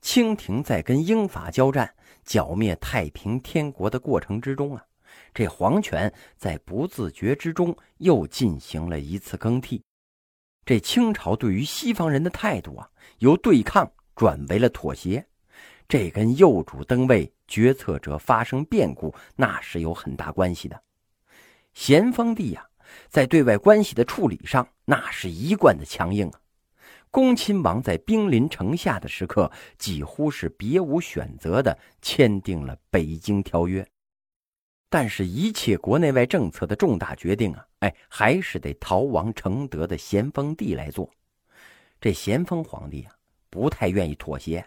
清廷在跟英法交战、剿灭太平天国的过程之中啊，这皇权在不自觉之中又进行了一次更替。这清朝对于西方人的态度啊，由对抗转为了妥协，这跟幼主登位、决策者发生变故那是有很大关系的。咸丰帝呀，在对外关系的处理上，那是一贯的强硬啊。恭亲王在兵临城下的时刻，几乎是别无选择的签订了《北京条约》。但是，一切国内外政策的重大决定啊，哎，还是得逃亡承德的咸丰帝来做。这咸丰皇帝啊，不太愿意妥协。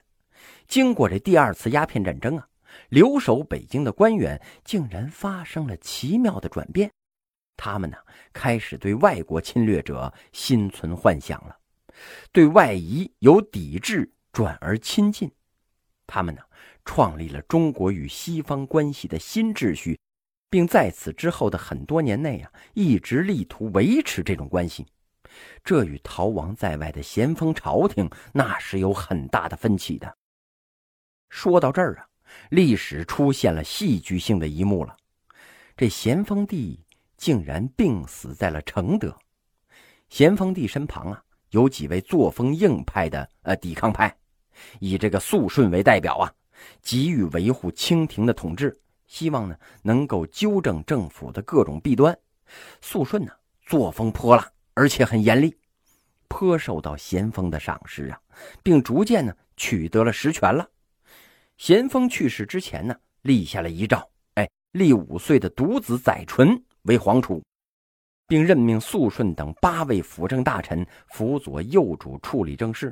经过这第二次鸦片战争啊，留守北京的官员竟然发生了奇妙的转变，他们呢，开始对外国侵略者心存幻想了。对外夷由抵制转而亲近，他们呢创立了中国与西方关系的新秩序，并在此之后的很多年内啊，一直力图维持这种关系。这与逃亡在外的咸丰朝廷那是有很大的分歧的。说到这儿啊，历史出现了戏剧性的一幕了：这咸丰帝竟然病死在了承德。咸丰帝身旁啊。有几位作风硬派的呃抵抗派，以这个肃顺为代表啊，急于维护清廷的统治，希望呢能够纠正政府的各种弊端。肃顺呢作风泼辣，而且很严厉，颇受到咸丰的赏识啊，并逐渐呢取得了实权了。咸丰去世之前呢，立下了遗诏，哎，立五岁的独子载淳为皇储。并任命肃顺等八位辅政大臣辅佐幼主处理政事。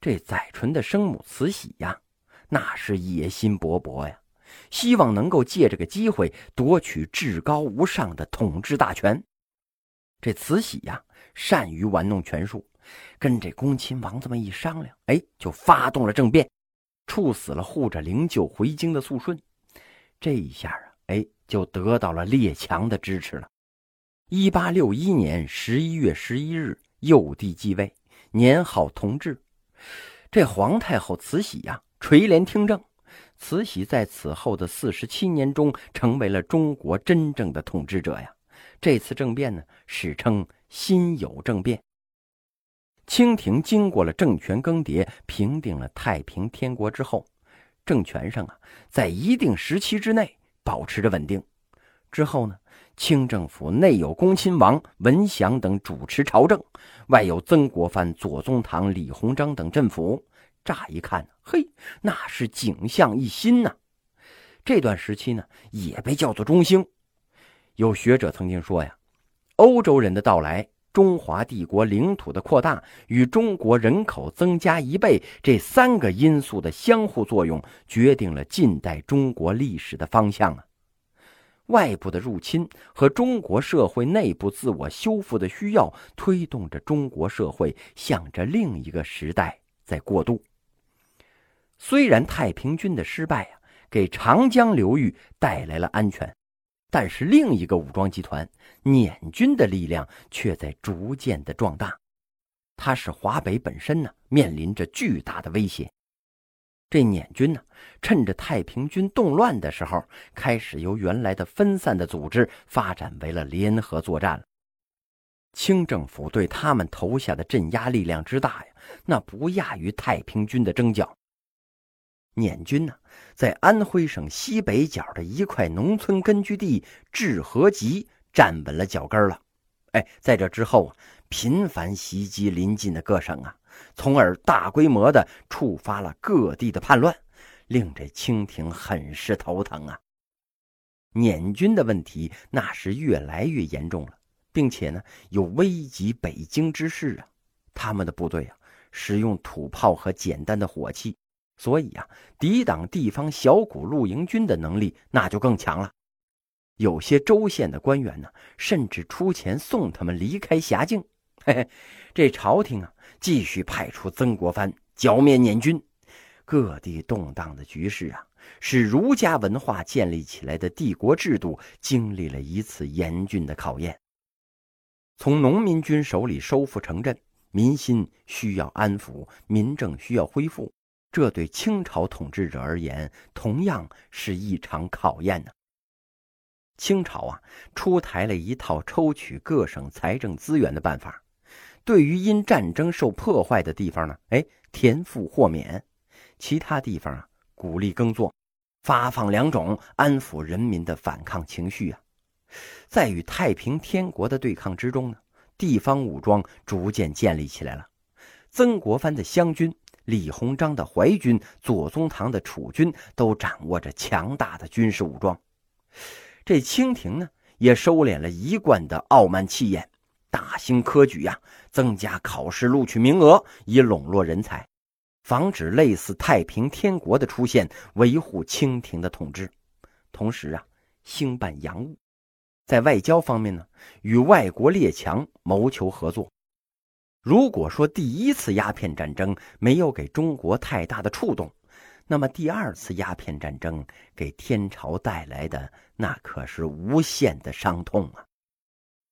这载淳的生母慈禧呀，那是野心勃勃呀，希望能够借这个机会夺取至高无上的统治大权。这慈禧呀，善于玩弄权术，跟这恭亲王这么一商量，哎，就发动了政变，处死了护着灵柩回京的肃顺。这一下啊，哎，就得到了列强的支持了。一八六一年十一月十一日，幼帝继位，年号同治。这皇太后慈禧呀，垂帘听政。慈禧在此后的四十七年中，成为了中国真正的统治者呀。这次政变呢，史称辛酉政变。清廷经过了政权更迭，平定了太平天国之后，政权上啊，在一定时期之内保持着稳定。之后呢？清政府内有恭亲王文祥等主持朝政，外有曾国藩、左宗棠、李鸿章等镇抚。乍一看，嘿，那是景象一新呐。这段时期呢，也被叫做中兴。有学者曾经说呀，欧洲人的到来、中华帝国领土的扩大与中国人口增加一倍这三个因素的相互作用，决定了近代中国历史的方向啊。外部的入侵和中国社会内部自我修复的需要，推动着中国社会向着另一个时代在过渡。虽然太平军的失败啊，给长江流域带来了安全，但是另一个武装集团捻军的力量却在逐渐的壮大，它使华北本身呢面临着巨大的威胁。这捻军呢，趁着太平军动乱的时候，开始由原来的分散的组织发展为了联合作战了。清政府对他们投下的镇压力量之大呀，那不亚于太平军的征剿。捻军呢，在安徽省西北角的一块农村根据地治河集站稳了脚跟了。哎，在这之后啊，频繁袭击邻近的各省啊。从而大规模的触发了各地的叛乱，令这清廷很是头疼啊。捻军的问题那是越来越严重了，并且呢有危及北京之势啊。他们的部队啊使用土炮和简单的火器，所以啊抵挡地方小股露营军的能力那就更强了。有些州县的官员呢甚至出钱送他们离开辖境。嘿嘿，这朝廷啊。继续派出曾国藩剿灭捻军，各地动荡的局势啊，使儒家文化建立起来的帝国制度经历了一次严峻的考验。从农民军手里收复城镇，民心需要安抚，民政需要恢复，这对清朝统治者而言，同样是一场考验呢。清朝啊，出台了一套抽取各省财政资源的办法，对于因战争受破坏的地方呢，哎，田赋豁免；其他地方啊，鼓励耕作，发放粮种，安抚人民的反抗情绪啊。在与太平天国的对抗之中呢，地方武装逐渐建立起来了。曾国藩的湘军、李鸿章的淮军、左宗棠的楚军都掌握着强大的军事武装。这清廷呢，也收敛了一贯的傲慢气焰，大兴科举呀，增加考试录取名额，以笼络人才，防止类似太平天国的出现，维护清廷的统治。同时啊，兴办洋务，在外交方面呢，与外国列强谋求合作。如果说第一次鸦片战争没有给中国太大的触动，那么第二次鸦片战争给天朝带来的那可是无限的伤痛啊！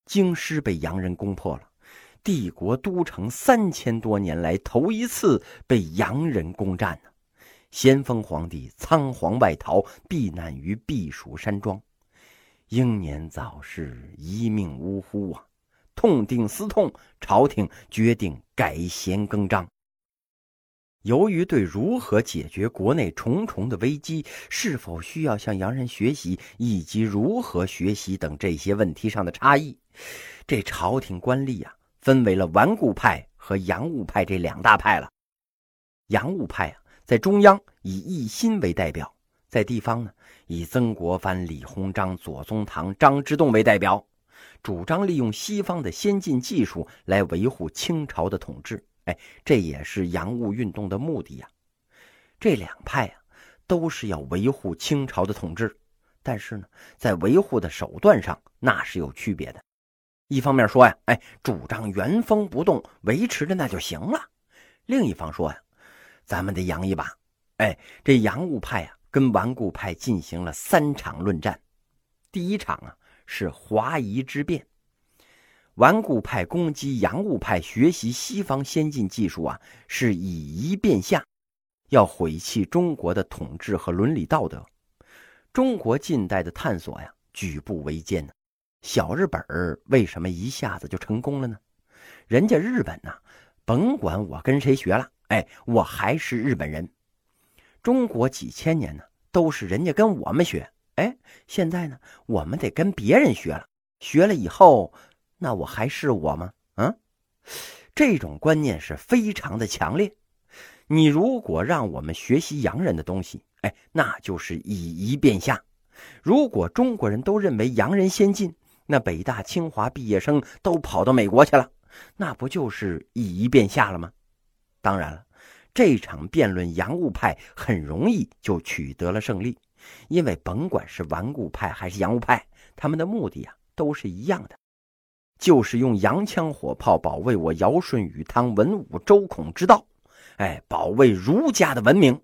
京师被洋人攻破了，帝国都城三千多年来头一次被洋人攻占呢。咸丰皇帝仓皇外逃，避难于避暑山庄，英年早逝，一命呜呼啊！痛定思痛，朝廷决定改弦更张。由于对如何解决国内重重的危机、是否需要向洋人学习以及如何学习等这些问题上的差异，这朝廷官吏啊，分为了顽固派和洋务派这两大派了。洋务派啊，在中央以奕心为代表，在地方呢，以曾国藩、李鸿章、左宗棠、张之洞为代表，主张利用西方的先进技术来维护清朝的统治。哎，这也是洋务运动的目的呀。这两派啊，都是要维护清朝的统治，但是呢，在维护的手段上那是有区别的。一方面说呀，哎，主张原封不动维持着那就行了；另一方说呀，咱们得洋一把。哎，这洋务派啊，跟顽固派进行了三场论战。第一场啊，是华夷之变。顽固派攻击洋务派学习西方先进技术啊，是以夷变下，要毁弃中国的统治和伦理道德。中国近代的探索呀，举步维艰呢。小日本儿为什么一下子就成功了呢？人家日本呐，甭管我跟谁学了，哎，我还是日本人。中国几千年呢，都是人家跟我们学，哎，现在呢，我们得跟别人学了，学了以后。那我还是我吗？啊，这种观念是非常的强烈。你如果让我们学习洋人的东西，哎，那就是以夷变下。如果中国人都认为洋人先进，那北大清华毕业生都跑到美国去了，那不就是以夷变下了吗？当然了，这场辩论，洋务派很容易就取得了胜利，因为甭管是顽固派还是洋务派，他们的目的呀都是一样的。就是用洋枪火炮保卫我尧舜禹汤文武周孔之道，哎，保卫儒家的文明。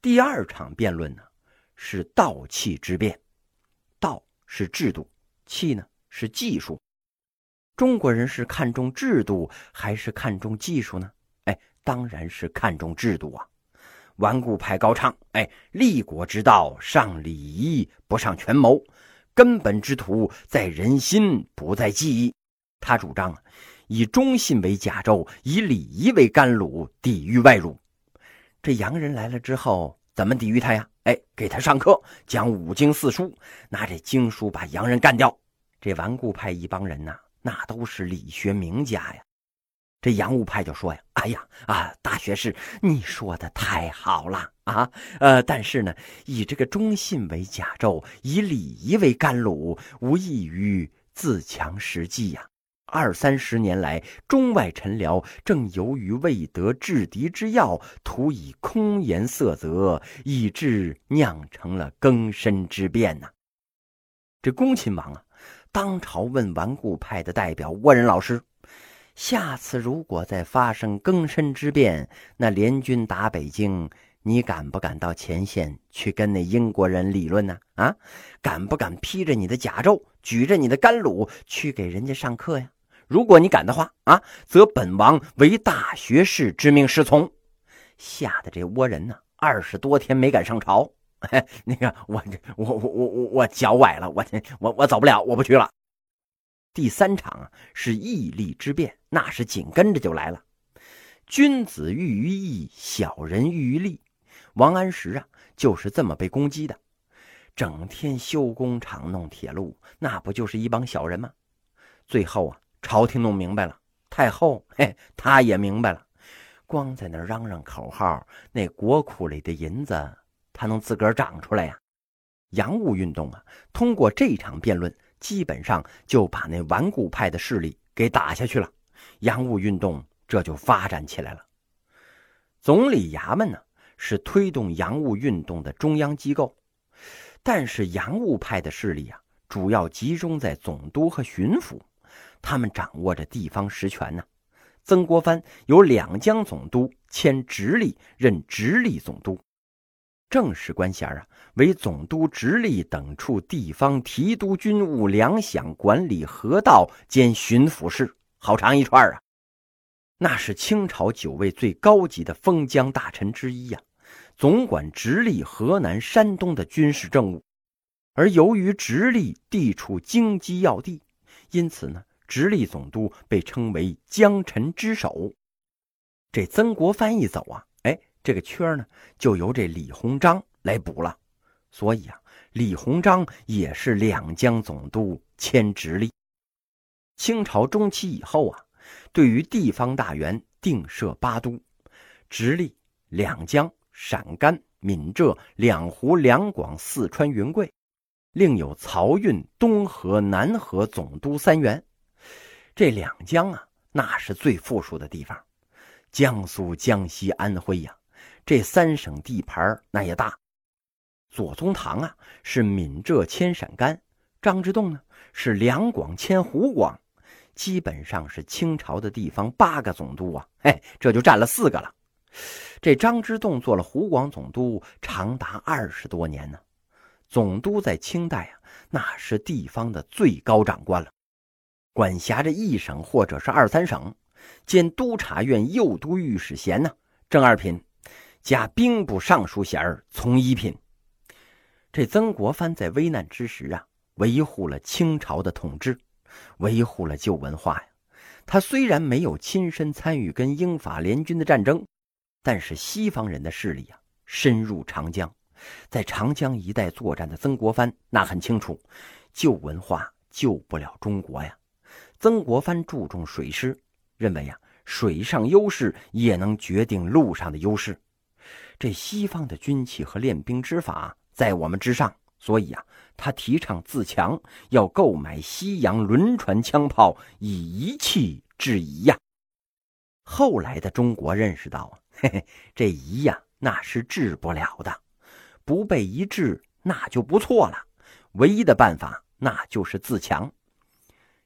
第二场辩论呢，是道气之辩。道是制度，气呢是技术。中国人是看重制度还是看重技术呢？哎，当然是看重制度啊。顽固派高唱，哎，立国之道，上礼仪，不上权谋。根本之图在人心，不在技艺。他主张以忠信为甲胄，以礼仪为甘露，抵御外辱。这洋人来了之后，怎么抵御他呀？哎，给他上课，讲五经四书，拿这经书把洋人干掉。这顽固派一帮人呐，那都是理学名家呀。这洋务派就说呀：“哎呀啊，大学士，你说的太好了啊！呃，但是呢，以这个忠信为甲胄，以礼仪为甘露，无异于自强实际呀。二三十年来，中外臣僚正由于未得制敌之要，徒以空言色泽，以致酿成了更深之变呐。这恭亲王啊，当朝问顽固派的代表倭人老师。”下次如果再发生更深之变，那联军打北京，你敢不敢到前线去跟那英国人理论呢？啊，敢不敢披着你的甲胄，举着你的甘露去给人家上课呀？如果你敢的话，啊，则本王为大学士之命是从。吓得这倭人呢，二十多天没敢上朝。那个，我我我我我脚崴了，我我我走不了，我不去了。第三场啊，是义利之变，那是紧跟着就来了。君子喻于义，小人喻于利。王安石啊，就是这么被攻击的。整天修工厂、弄铁路，那不就是一帮小人吗？最后啊，朝廷弄明白了，太后嘿，他也明白了，光在那嚷嚷口号，那国库里的银子。他能自个儿长出来呀？洋务运动啊，通过这场辩论，基本上就把那顽固派的势力给打下去了。洋务运动这就发展起来了。总理衙门呢，是推动洋务运动的中央机构，但是洋务派的势力啊，主要集中在总督和巡抚，他们掌握着地方实权呢。曾国藩由两江总督迁直隶，任直隶总督。正式官衔啊，为总督直隶等处地方提督军务粮饷管理河道兼巡抚事，好长一串啊！那是清朝九位最高级的封疆大臣之一呀，总管直隶、河南、山东的军事政务。而由于直隶地处京畿要地，因此呢，直隶总督被称为江臣之首。这曾国藩一走啊。这个缺呢，就由这李鸿章来补了。所以啊，李鸿章也是两江总督迁直隶。清朝中期以后啊，对于地方大员定设八都：直隶、两江、陕甘、闽浙、两湖、两广、四川、云贵，另有漕运、东河、南河总督三员。这两江啊，那是最富庶的地方，江苏、江西、安徽呀。这三省地盘那也大，左宗棠啊是闽浙迁陕甘，张之洞呢是两广迁湖广，基本上是清朝的地方八个总督啊，哎，这就占了四个了。这张之洞做了湖广总督长达二十多年呢。总督在清代啊，那是地方的最高长官了，管辖着一省或者是二三省，兼督察院右都御史衔呢，正二品。加兵部尚书衔从一品。这曾国藩在危难之时啊，维护了清朝的统治，维护了旧文化呀。他虽然没有亲身参与跟英法联军的战争，但是西方人的势力啊深入长江，在长江一带作战的曾国藩那很清楚，旧文化救不了中国呀。曾国藩注重水师，认为呀，水上优势也能决定陆上的优势。这西方的军器和练兵之法在我们之上，所以啊，他提倡自强，要购买西洋轮船枪炮，以一器制夷呀。后来的中国认识到啊，嘿嘿，这夷呀，那是治不了的，不被夷治那就不错了。唯一的办法那就是自强。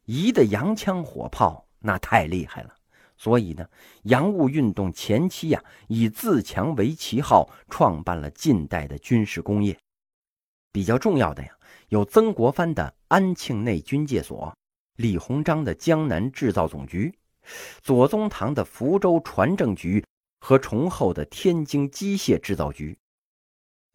夷的洋枪火炮那太厉害了。所以呢，洋务运动前期呀，以自强为旗号，创办了近代的军事工业。比较重要的呀，有曾国藩的安庆内军械所，李鸿章的江南制造总局，左宗棠的福州船政局和崇厚的天津机械制造局。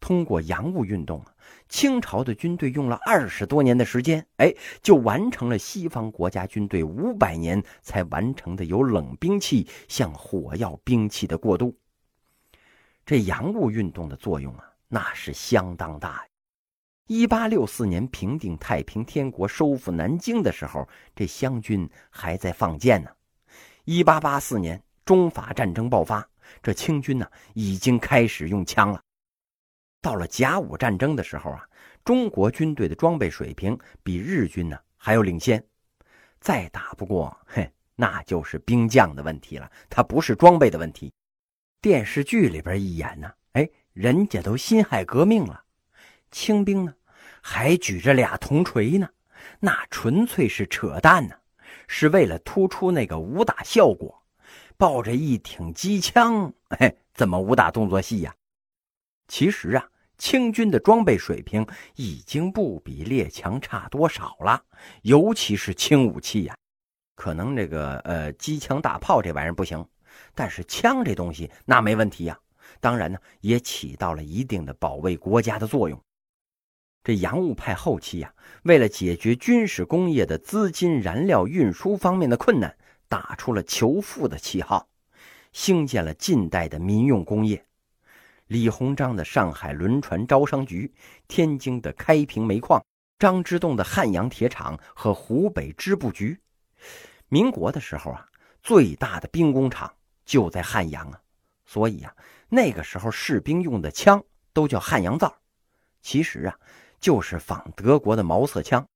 通过洋务运动啊，清朝的军队用了二十多年的时间，哎，就完成了西方国家军队五百年才完成的由冷兵器向火药兵器的过渡。这洋务运动的作用啊，那是相当大。一八六四年平定太平天国、收复南京的时候，这湘军还在放箭呢。一八八四年中法战争爆发，这清军呢已经开始用枪了。到了甲午战争的时候啊，中国军队的装备水平比日军呢还要领先。再打不过，嘿，那就是兵将的问题了，它不是装备的问题。电视剧里边一演呢，哎，人家都辛亥革命了，清兵呢还举着俩铜锤呢，那纯粹是扯淡呢，是为了突出那个武打效果，抱着一挺机枪，嘿，怎么武打动作戏呀？其实啊，清军的装备水平已经不比列强差多少了，尤其是轻武器呀。可能这个呃机枪大炮这玩意儿不行，但是枪这东西那没问题呀。当然呢，也起到了一定的保卫国家的作用。这洋务派后期呀，为了解决军事工业的资金、燃料运输方面的困难，打出了求富的旗号，兴建了近代的民用工业。李鸿章的上海轮船招商局、天津的开平煤矿、张之洞的汉阳铁厂和湖北织布局。民国的时候啊，最大的兵工厂就在汉阳啊，所以啊，那个时候士兵用的枪都叫汉阳造。其实啊。就是仿德国的毛瑟枪，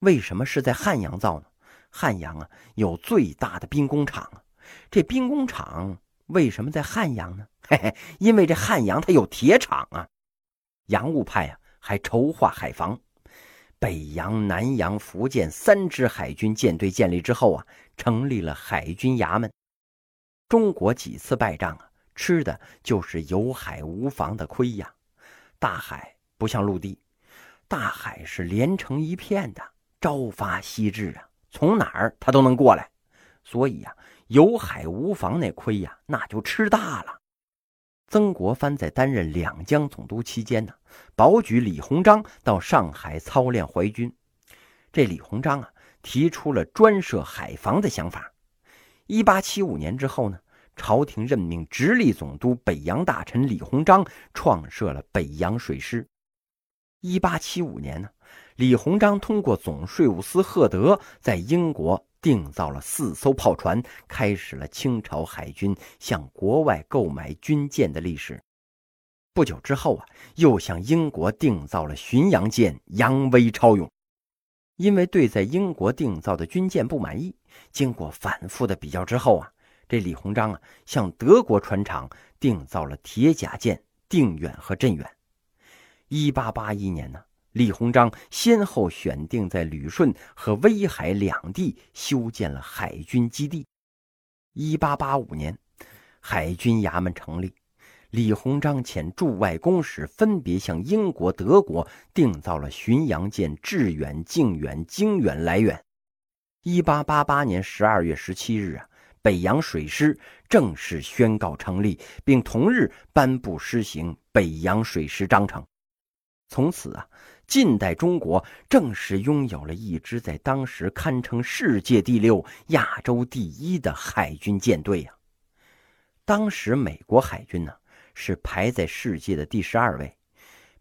为什么是在汉阳造呢？汉阳啊，有最大的兵工厂啊。这兵工厂为什么在汉阳呢？嘿嘿，因为这汉阳它有铁厂啊。洋务派啊，还筹划海防。北洋、南洋、福建三支海军舰队建立之后啊，成立了海军衙门。中国几次败仗啊，吃的就是有海无防的亏呀。大海不像陆地。大海是连成一片的，朝发夕至啊，从哪儿他都能过来，所以呀，有海无防那亏呀，那就吃大了。曾国藩在担任两江总督期间呢，保举李鸿章到上海操练淮军。这李鸿章啊，提出了专设海防的想法。一八七五年之后呢，朝廷任命直隶总督北洋大臣李鸿章创设了北洋水师。一八七五年呢，李鸿章通过总税务司赫德在英国订造了四艘炮船，开始了清朝海军向国外购买军舰的历史。不久之后啊，又向英国订造了巡洋舰“扬威超勇”。因为对在英国订造的军舰不满意，经过反复的比较之后啊，这李鸿章啊向德国船厂订造了铁甲舰“定远”和“镇远”。一八八一年呢，李鸿章先后选定在旅顺和威海两地修建了海军基地。一八八五年，海军衙门成立，李鸿章遣驻外公使分别向英国、德国订造了巡洋舰“致远”“靖远”“经远”“来远”。一八八八年十二月十七日啊，北洋水师正式宣告成立，并同日颁布施行北洋水师章程。从此啊，近代中国正式拥有了一支在当时堪称世界第六、亚洲第一的海军舰队呀。当时美国海军呢是排在世界的第十二位，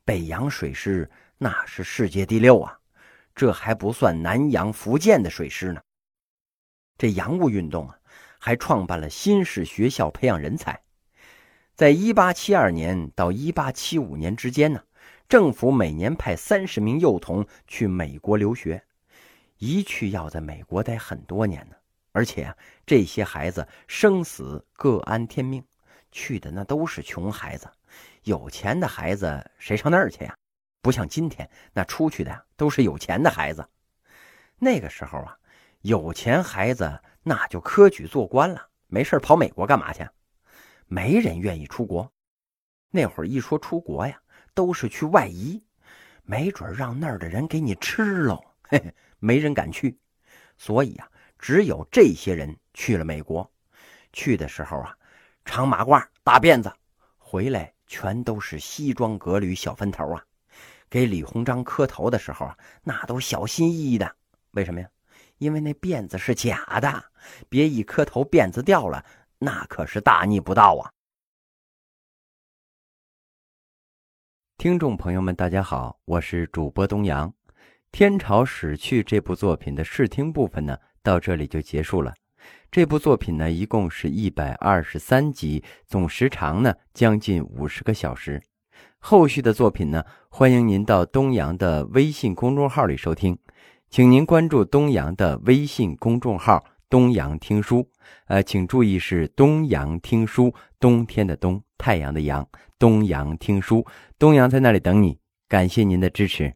北洋水师那是世界第六啊，这还不算南洋、福建的水师呢。这洋务运动啊，还创办了新式学校培养人才，在一八七二年到一八七五年之间呢。政府每年派三十名幼童去美国留学，一去要在美国待很多年呢。而且这些孩子生死各安天命，去的那都是穷孩子，有钱的孩子谁上那儿去呀？不像今天，那出去的呀都是有钱的孩子。那个时候啊，有钱孩子那就科举做官了，没事跑美国干嘛去？没人愿意出国。那会儿一说出国呀。都是去外移，没准让那儿的人给你吃喽，嘿嘿，没人敢去。所以啊，只有这些人去了美国。去的时候啊，长马褂、大辫子，回来全都是西装革履、小分头啊。给李鸿章磕头的时候啊，那都小心翼翼的。为什么呀？因为那辫子是假的，别一磕头辫子掉了，那可是大逆不道啊。听众朋友们，大家好，我是主播东阳。《天朝史去》这部作品的试听部分呢，到这里就结束了。这部作品呢，一共是一百二十三集，总时长呢将近五十个小时。后续的作品呢，欢迎您到东阳的微信公众号里收听，请您关注东阳的微信公众号“东阳听书”。呃，请注意是“东阳听书”，冬天的冬，太阳的阳。东阳听书，东阳在那里等你。感谢您的支持。